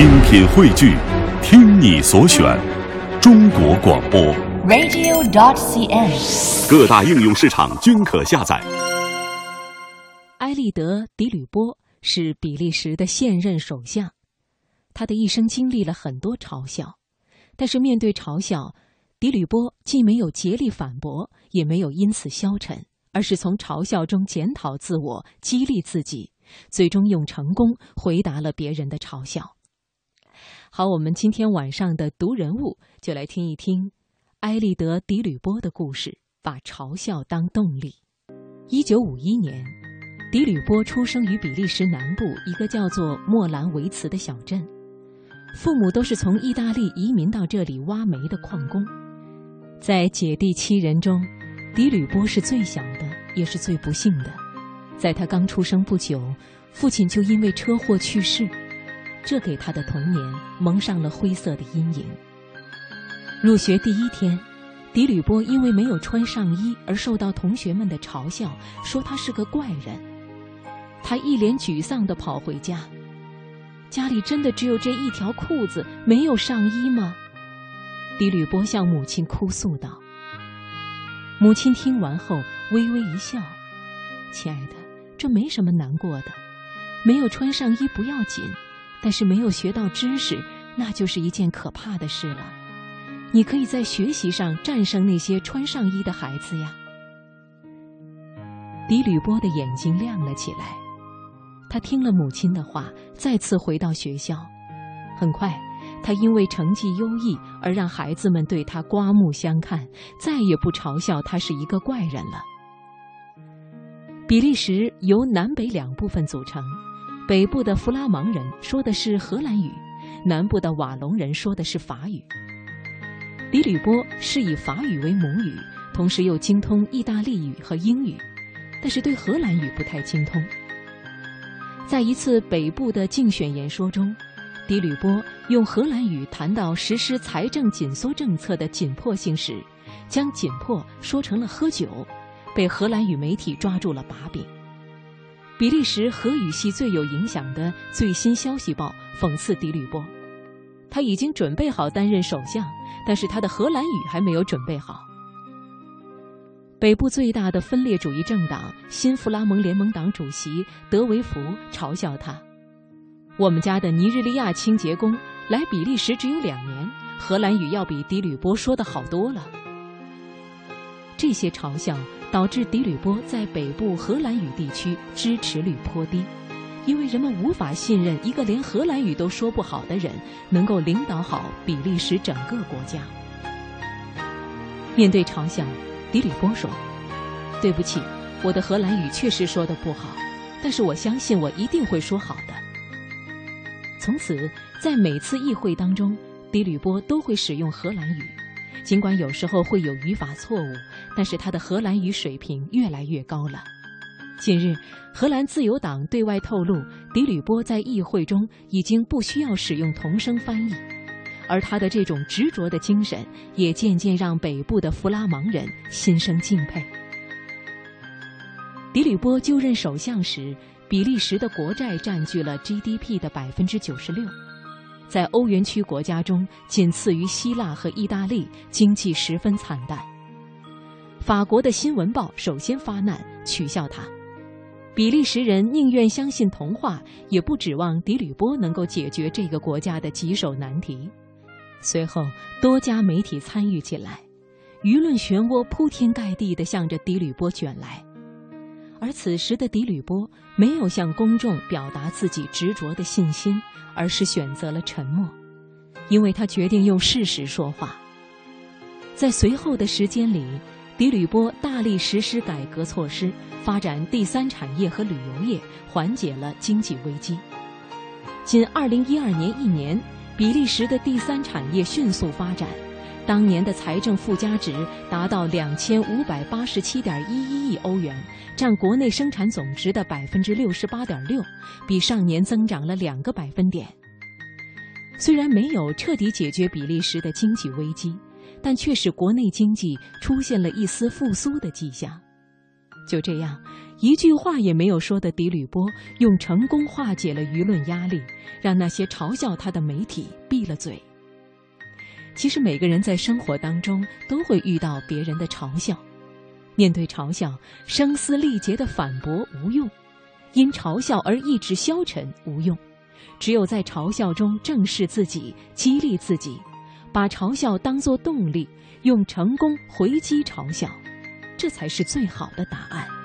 精品汇聚，听你所选，中国广播。radio.dot.cn，。各大应用市场均可下载。埃利德·迪吕波是比利时的现任首相，他的一生经历了很多嘲笑，但是面对嘲笑，迪吕波既没有竭力反驳，也没有因此消沉，而是从嘲笑中检讨自我，激励自己，最终用成功回答了别人的嘲笑。好，我们今天晚上的读人物就来听一听埃利德·迪吕波的故事，把嘲笑当动力。一九五一年。迪吕波出生于比利时南部一个叫做莫兰维茨的小镇，父母都是从意大利移民到这里挖煤的矿工。在姐弟七人中，迪吕波是最小的，也是最不幸的。在他刚出生不久，父亲就因为车祸去世，这给他的童年蒙上了灰色的阴影。入学第一天，迪吕波因为没有穿上衣而受到同学们的嘲笑，说他是个怪人。他一脸沮丧地跑回家，家里真的只有这一条裤子，没有上衣吗？迪吕波向母亲哭诉道。母亲听完后微微一笑：“亲爱的，这没什么难过的，没有穿上衣不要紧，但是没有学到知识，那就是一件可怕的事了。你可以在学习上战胜那些穿上衣的孩子呀。”迪吕波的眼睛亮了起来。他听了母亲的话，再次回到学校。很快，他因为成绩优异而让孩子们对他刮目相看，再也不嘲笑他是一个怪人了。比利时由南北两部分组成，北部的弗拉芒人说的是荷兰语，南部的瓦隆人说的是法语。迪吕波是以法语为母语，同时又精通意大利语和英语，但是对荷兰语不太精通。在一次北部的竞选演说中，迪吕波用荷兰语谈到实施财政紧缩政策的紧迫性时，将“紧迫”说成了喝酒，被荷兰语媒体抓住了把柄。比利时荷语系最有影响的《最新消息报》讽刺迪吕波：他已经准备好担任首相，但是他的荷兰语还没有准备好。北部最大的分裂主义政党新弗拉盟联盟党主席德维福嘲笑他：“我们家的尼日利亚清洁工来比利时只有两年，荷兰语要比迪吕波说的好多了。”这些嘲笑导致迪吕波在北部荷兰语地区支持率颇低，因为人们无法信任一个连荷兰语都说不好的人能够领导好比利时整个国家。面对嘲笑，迪吕波说：“对不起，我的荷兰语确实说的不好，但是我相信我一定会说好的。”从此，在每次议会当中，迪吕波都会使用荷兰语，尽管有时候会有语法错误，但是他的荷兰语水平越来越高了。近日，荷兰自由党对外透露，迪吕波在议会中已经不需要使用同声翻译。而他的这种执着的精神，也渐渐让北部的弗拉芒人心生敬佩。迪吕波就任首相时，比利时的国债占据了 GDP 的百分之九十六，在欧元区国家中仅次于希腊和意大利，经济十分惨淡。法国的新闻报首先发难，取笑他。比利时人宁愿相信童话，也不指望迪吕波能够解决这个国家的棘手难题。随后，多家媒体参与进来，舆论漩涡铺天盖地地向着迪吕波卷来。而此时的迪吕波没有向公众表达自己执着的信心，而是选择了沉默，因为他决定用事实说话。在随后的时间里，迪吕波大力实施改革措施，发展第三产业和旅游业，缓解了经济危机。仅2012年一年。比利时的第三产业迅速发展，当年的财政附加值达到两千五百八十七点一一亿欧元，占国内生产总值的百分之六十八点六，比上年增长了两个百分点。虽然没有彻底解决比利时的经济危机，但却使国内经济出现了一丝复苏的迹象。就这样，一句话也没有说的迪吕波，用成功化解了舆论压力，让那些嘲笑他的媒体闭了嘴。其实每个人在生活当中都会遇到别人的嘲笑，面对嘲笑，声嘶力竭的反驳无用，因嘲笑而意志消沉无用，只有在嘲笑中正视自己，激励自己，把嘲笑当作动力，用成功回击嘲笑，这才是最好的答案。